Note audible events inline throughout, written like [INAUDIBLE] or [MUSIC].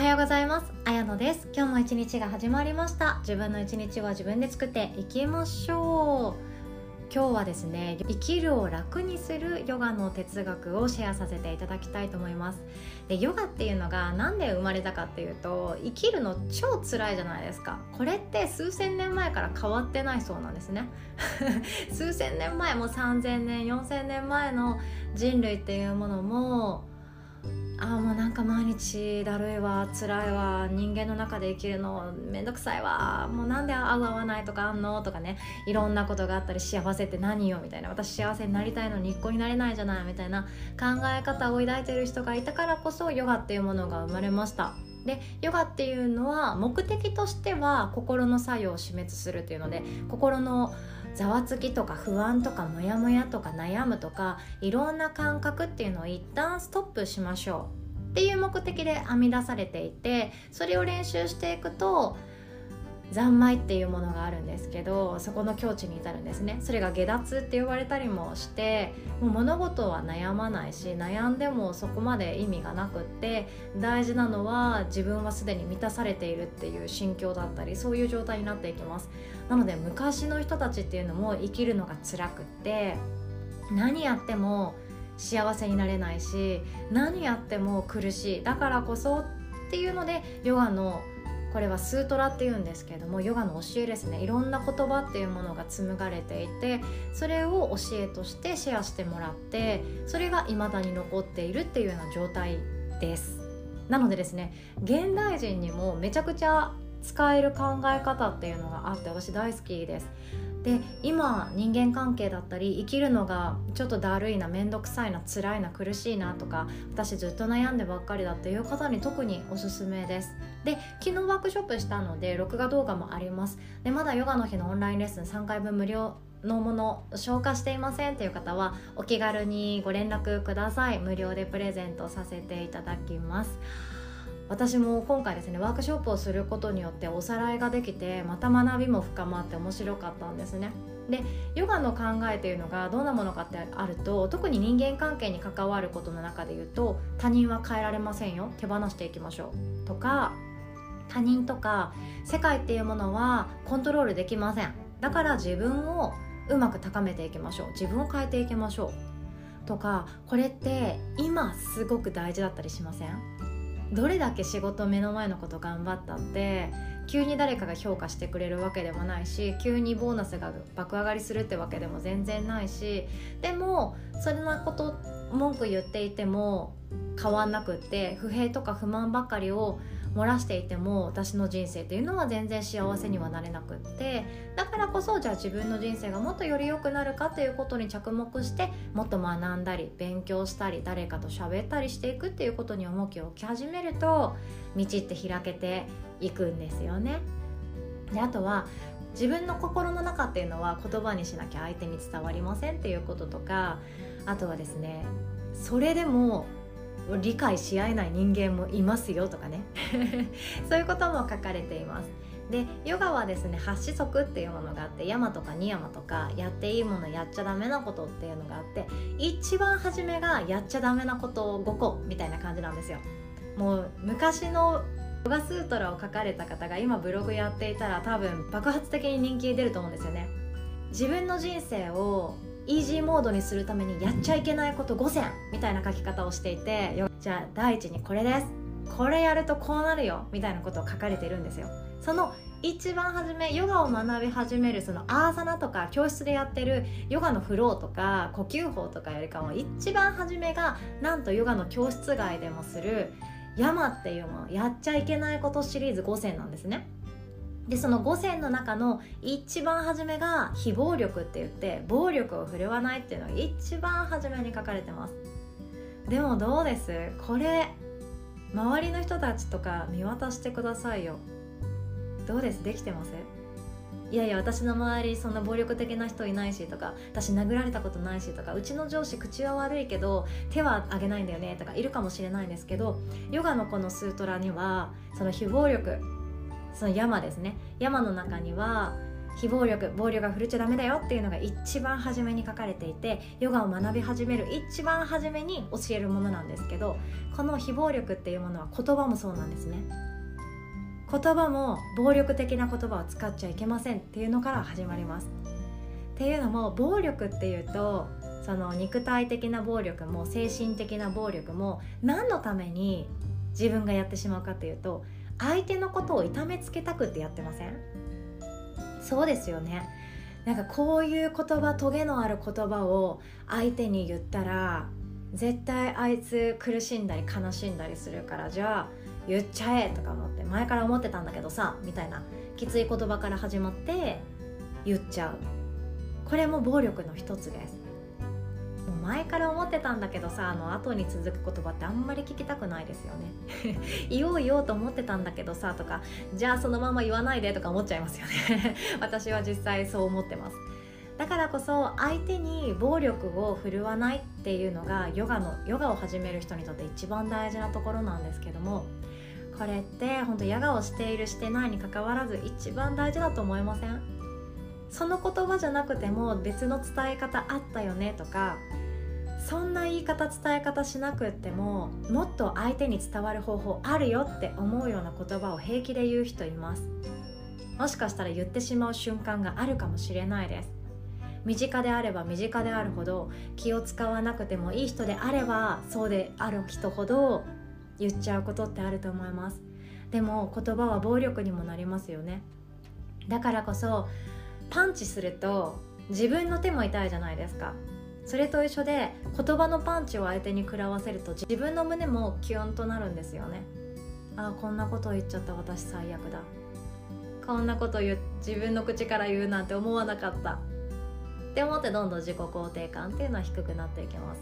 はようございます。あやのです。今日も一日が始まりました。自分の一日は自分で作っていきましょう。今日はですね生きるを楽にするヨガの哲学をシェアさせていただきたいと思います。でヨガっていうのが何で生まれたかっていうと生きるの超辛いじゃないですか。これって数千年前から変わってないそうなんですね。[LAUGHS] 数千年前も3000年4000年前の人類っていうものもああもうなんか毎日だるいわ辛いわ人間の中で生きるのめんどくさいわもうなんで合う合わないとかあんの？とかねいろんなことがあったり幸せって何よ？みたいな。私幸せになりたいのに一個になれないじゃない？みたいな考え方を抱いてる人がいたからこそヨガっていうものが生まれました。でヨガっていうのは目的としては心の作用を死滅するというので心のざわつきとか不安とかモヤモヤとか悩むとかいろんな感覚っていうのを一旦ストップしましょうっていう目的で編み出されていてそれを練習していくと三昧っていうものがあるんですけどそこの境地に至るんですね。それが下脱って呼ばれたりもしてもう物事は悩まないし悩んでもそこまで意味がなくって大事なのは自分はすでに満たされているっていう心境だったりそういう状態になっていきます。なので昔の人たちっていうのも生きるのが辛くって何やっても幸せになれないし何やっても苦しい。だからこそっていうのでヨガのこれはスートラっていうんですけれどもヨガの教えですね。いろんな言葉っていうものが紡がれていてそれを教えとしてシェアしてもらってそれが未だに残っているっていうような状態です。なのでですね現代人にもめちゃくちゃ使える考え方っていうのがあって私大好きです。で今人間関係だったり生きるのがちょっとだるいな面倒くさいな辛いな苦しいなとか私ずっと悩んでばっかりだっていう方に特におすすめです。で昨日ワークショップしたので録画動画もあります。でまだヨガの日のオンラインレッスン3回分無料のもの消化していませんっていう方はお気軽にご連絡ください。無料でプレゼントさせていただきます。私も今回ですねワークショップをすることによっておさらいができてまた学びも深まって面白かったんですね。でヨガの考えというのがどんなものかってあると特に人間関係に関わることの中で言うと他人は変えられませんよ。手放していきましょう。とか他人とか世界っていうものはコントロールできません。だから自分をうまく高めていきましょう。自分を変えていきましょう。とかこれって今すごく大事だったりしません？どれだけ仕事目の前のこと頑張ったって急に誰かが評価してくれるわけでもないし急にボーナスが爆上がりするってわけでも全然ないしでもそんなこと文句言っていても変わんなくって不平とか不満ばかりを漏らしていても私の人生っていうのは全然幸せにはなれなくってだからこそじゃあ自分の人生がもっとより良くなるかということに着目してもっと学んだり勉強したり誰かと喋ったりしていくっていうことに重きを置き始めると道って開けていくんですよね。であとは自分の心の中っていうのは言葉にしなきゃ相手に伝わりませんっていうこととかあとはですねそれでも理解し合えない人間もいますよとかね。[LAUGHS] そういうことも書かれています。でヨガはですね8子則っていうものがあって山とかニヤマとかやっていいものやっちゃダメなことっていうのがあって一番初めがやっちゃダメなことを5個みたいな感じなんですよ。もう昔のヨガスートラを書かれた方が今ブログやっていたら多分爆発的に人気出ると思うんですよね。自分の人生をイージーモードにするためにやっちゃいけないこと5選みたいな書き方をしていてじゃあ第一にこれです。これやるとこうなるよみたいなことを書かれてるんですよ。その一番初めヨガを学び始めるそのアーサナとか教室でやってるヨガのフローとか呼吸法とかよりかも一番初めがなんとヨガの教室外でもする山っていうものやっちゃいけないことシリーズ5選なんですね。でその5選の中の一番初めが非暴力って言って暴力を振るわないっていうのが一番初めに書かれてます。でもどうです？これ周りの人たちとか見渡してくださいよ。どうです？できてます？いやいや私の周りそんな暴力的な人いないしとか私殴られたことないしとかうちの上司口は悪いけど手は挙げないんだよねとかいるかもしれないんですけどヨガのこのスートラにはその非暴力その山ですね。山の中には非暴力暴力が振るっちゃダメだよっていうのが一番初めに書かれていてヨガを学び始める一番初めに教えるものなんですけどこの非暴力っていうものは言葉もそうなんですね。言葉も暴力的な言葉を使っちゃいけませんっていうのから始まります。っていうのも暴力っていうとその肉体的な暴力も精神的な暴力も何のために自分がやってしまうかっていうと相手のことを痛めつけたくってやってません？そうですよね。なんかこういう言葉トゲのある言葉を相手に言ったら絶対あいつ苦しんだり悲しんだりするからじゃあ言っちゃえとか思って前から思ってたんだけどさみたいなきつい言葉から始まって言っちゃう。これも暴力の一つです。前から思ってたんだけどさあの後に続く言葉ってあんまり聞きたくないですよね。[LAUGHS] 言おう言おうと思ってたんだけどさとかじゃあそのまま言わないでとか思っちゃいますよね。[LAUGHS] 私は実際そう思ってます。だからこそ相手に暴力を振るわないっていうのがヨガのヨガを始める人にとって一番大事なところなんですけどもこれって本当ヨガをしているしてないにかかわらず一番大事だと思いません？その言葉じゃなくても別の伝え方あったよねとかそんな言い方伝え方しなくってももっと相手に伝わる方法あるよって思うような言葉を平気で言う人います。もしかしたら言ってしまう瞬間があるかもしれないです。身近であれば身近であるほど気を使わなくてもいい人であればそうである人ほど言っちゃうことってあると思います。でも言葉は暴力にもなりますよね。だからこそパンチすると自分の手も痛いじゃないですか。それと一緒で言葉のパンチを相手に食らわせると自分の胸もキュンとなるんですよね。ああこんなこと言っちゃった私最悪だ。こんなこと言自分の口から言うなんて思わなかった。って思ってどんどん自己肯定感っていうのは低くなっていきます。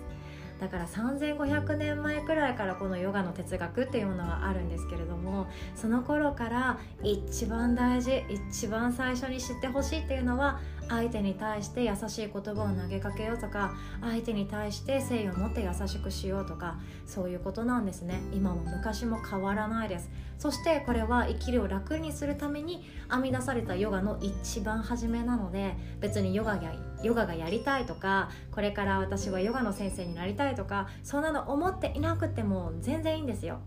だから3500年前くらいからこのヨガの哲学っていうものはあるんですけれどもその頃から一番大事一番最初に知ってほしいっていうのは相手に対して優しい言葉を投げかけようとか相手に対して誠意を持って優しくしようとかそういうことなんですね。今も昔も変わらないです。そしてこれは生きるを楽にするために編み出されたヨガの一番初めなので別にヨガやヨガがやりたいとかこれから私はヨガの先生になりたいとかそんなの思っていなくても全然いいんですよ。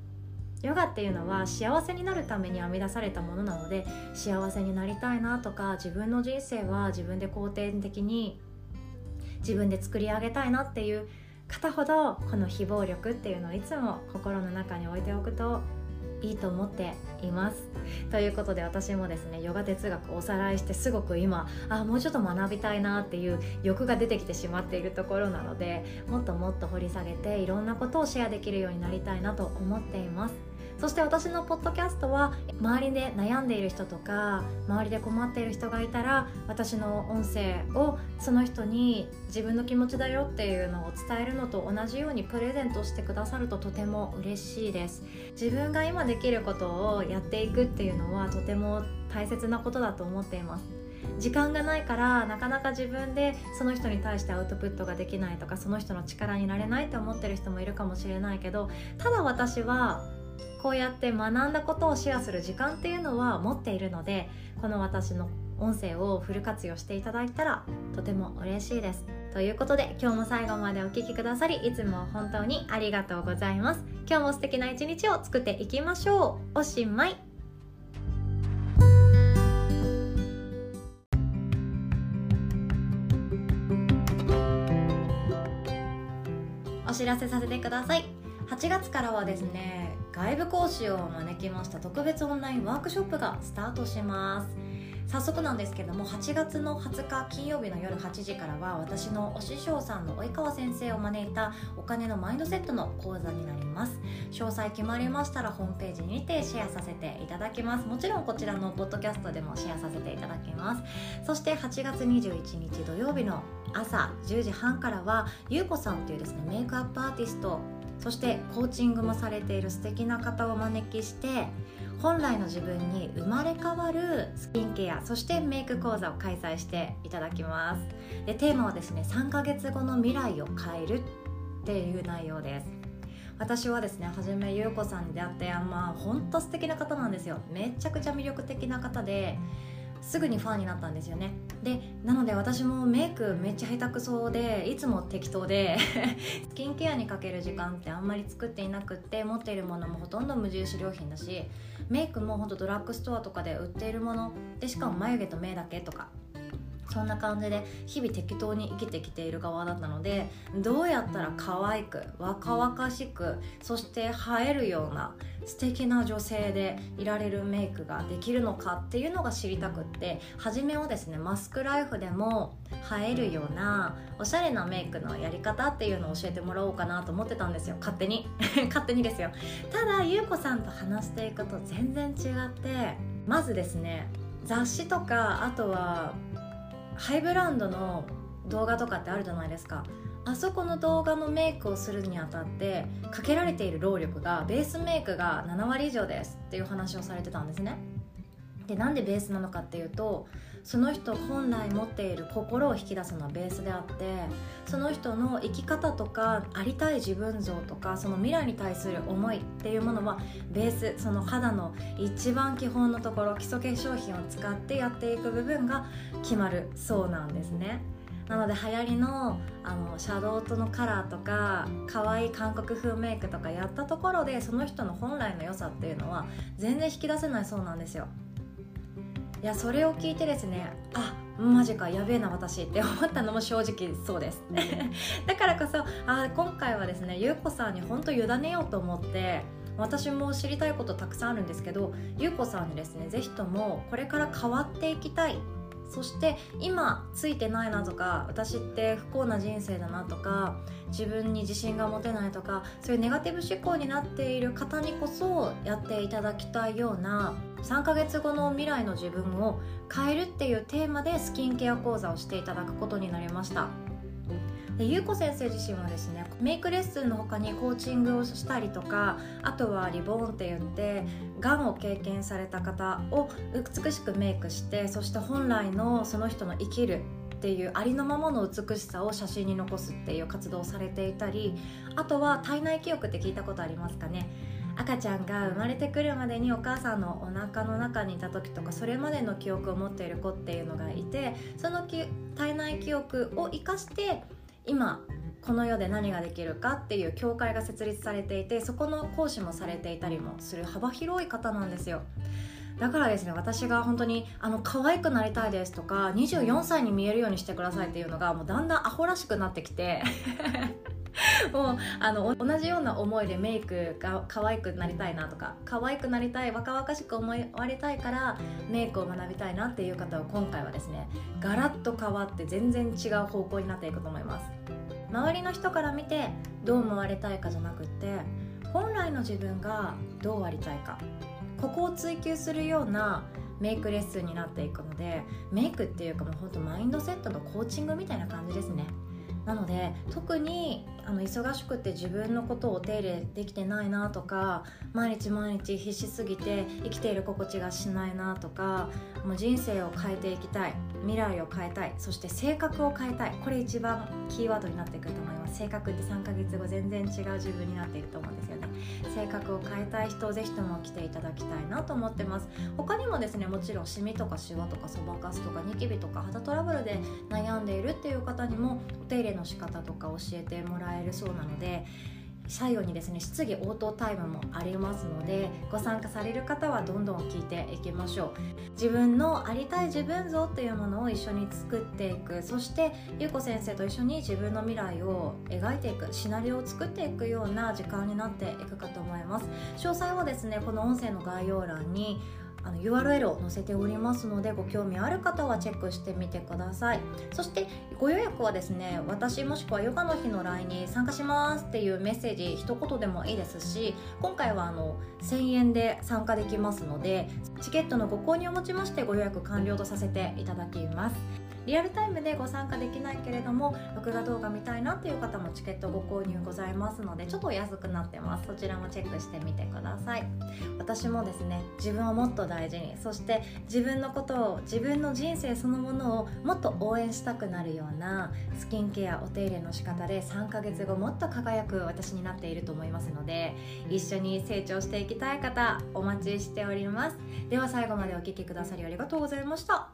ヨガっていうのは幸せになるために編み出されたものなので幸せになりたいなとか自分の人生は自分で肯定的に自分で作り上げたいなっていう方ほどこの非暴力っていうのをいつも心の中に置いておくといいと思っています。ということで私もですねヨガ哲学をおさらいしてすごく今あもうちょっと学びたいなっていう欲が出てきてしまっているところなのでもっともっと掘り下げていろんなことをシェアできるようになりたいなと思っています。そして私のポッドキャストは周りで悩んでいる人とか周りで困っている人がいたら私の音声をその人に自分の気持ちだよっていうのを伝えるのと同じようにプレゼントしてくださるととても嬉しいです。自分が今できることをやっていくっていうのはとても大切なことだと思っています。時間がないからなかなか自分でその人に対してアウトプットができないとかその人の力になれないって思ってる人もいるかもしれないけどただ私はこうやって学んだことをシェアする時間っていうのは持っているのでこの私の音声をフル活用していただいたらとても嬉しいです。ということで今日も最後までお聴きくださりいつも本当にありがとうございます。今日も素敵な一日を作っていきましょう。おしまい。お知らせさせてください。8月からはですね外部講師を招きました特別オンラインワークショップがスタートします。早速なんですけども8月の20日金曜日の夜8時からは私のお師匠さんの及川先生を招いたお金のマインドセットの講座になります。詳細決まりましたらホームページにてシェアさせていただきます。もちろんこちらのポッドキャストでもシェアさせていただきます。そして8月21日土曜日の朝10時半からはゆうこさんというですねメイクアップアーティストそしてコーチングもされている素敵な方をお招きして本来の自分に生まれ変わるスキンケアそしてメイク講座を開催していただきます。でテーマはですね3ヶ月後の未来を変えるっていう内容です。私はですねはじめゆうこさんに出会ってあまあほんと素敵な方なんですよ。めちゃくちゃ魅力的な方ですぐにファンになったんですよね。でなので私もメイクめっちゃ下手くそでいつも適当で [LAUGHS] スキンケアにかける時間ってあんまり作っていなくって持っているものもほとんど無印良品だしメイクもほんとドラッグストアとかで売っているものでしかも眉毛と目だけとか。そんな感じで日々適当に生きてきている側だったのでどうやったら可愛く若々しくそして映えるような素敵な女性でいられるメイクができるのかっていうのが知りたくって初めはですねマスクライフでも映えるようなおしゃれなメイクのやり方っていうのを教えてもらおうかなと思ってたんですよ。勝手に。[LAUGHS] 勝手にですよ。ただ優子さんと話していくと全然違ってまずですね雑誌とかあとはハイブランドの動画とかってあるじゃないですか。あそこの動画のメイクをするにあたってかけられている労力がベースメイクが7割以上ですっていう話をされてたんですね。でなんでベースなのかっていうとその人本来持っている心を引き出すのはベースであってその人の生き方とかありたい自分像とかその未来に対する思いっていうものはベースその肌の一番基本のところ基礎化粧品を使ってやっていく部分が決まるそうなんですね。なので流行りのあのシャドウとのカラーとか可愛い韓国風メイクとかやったところでその人の本来の良さっていうのは全然引き出せないそうなんですよいやそれを聞いてですねあマジかやべえな私って思ったのも正直そうです。[LAUGHS] だからこそあ今回はですねゆうこさんに本当委ねようと思って私も知りたいことたくさんあるんですけどゆうこさんにですね是非ともこれから変わっていきたいそして今ついてないなとか私って不幸な人生だなとか自分に自信が持てないとかそういうネガティブ思考になっている方にこそやっていただきたいような3ヶ月後の未来の自分を変えるっていうテーマでスキンケア講座をしていただくことになりました。で優子先生自身はですねメイクレッスンの他にコーチングをしたりとかあとはリボーンって言ってがんを経験された方を美しくメイクしてそして本来のその人の生きるっていうありのままの美しさを写真に残すっていう活動をされていたりあとは体内記憶って聞いたことありますかね。赤ちゃんが生まれてくるまでにお母さんのお腹の中にいた時とかそれまでの記憶を持っている子っていうのがいてその体内記憶を生かして今この世で何ができるかっていう教会が設立されていてそこの講師もされていたりもする幅広い方なんですよ。だからですね私が本当にあの可愛くなりたいですとか24歳に見えるようにしてくださいっていうのがもうだんだんアホらしくなってきて。[LAUGHS] もうあの同じような思いでメイクが可愛くなりたいなとか可愛くなりたい若々しく思われたいからメイクを学びたいなっていう方は今回はですねガラッと変わって全然違う方向になっていくと思います。周りの人から見てどう思われたいかじゃなくって本来の自分がどうありたいかここを追求するようなメイクレッスンになっていくのでメイクっていうかもうほんとマインドセットのコーチングみたいな感じですね。なので特にあの忙しくて自分のことをお手入れできてないなとか毎日毎日必死すぎて生きている心地がしないなとかもう人生を変えていきたい未来を変えたいそして性格を変えたいこれ一番キーワードになってくると思います。性格って3ヶ月後全然違う自分になっていると思うんです。性格を変えたい人ぜひとも来ていただきたいなと思ってます。他にもですねもちろんシミとかシワとかそばかすとかニキビとか肌トラブルで悩んでいるっていう方にもお手入れの仕方とか教えてもらえるそうなので最後にですね質疑応答タイムもありますのでご参加される方はどんどん聞いていきましょう。自分のありたい自分像っていうものを一緒に作っていく。そしてゆうこ先生と一緒に自分の未来を描いていく。シナリオを作っていくような時間になっていくかと思います。詳細はですねこの音声の概要欄にあの URL を載せておりますのでご興味ある方はチェックしてみてください。そしてご予約はですね私もしくはヨガの日の LINE に参加しますっていうメッセージ一言でもいいですし今回はあの1000円で参加できますのでチケットのご購入をもちましてご予約完了とさせていただきます。リアルタイムでご参加できないけれども録画動画見たいなっていう方もチケットご購入ございますのでちょっと安くなってます。そちらもチェックしてみてください。私もですね自分をもっと大事にそして自分のことを自分の人生そのものをもっと応援したくなるようなスキンケアお手入れの仕方で3ヶ月後もっと輝く私になっていると思いますので一緒に成長していきたい方お待ちしております。では最後までお聴きくださりありがとうございました。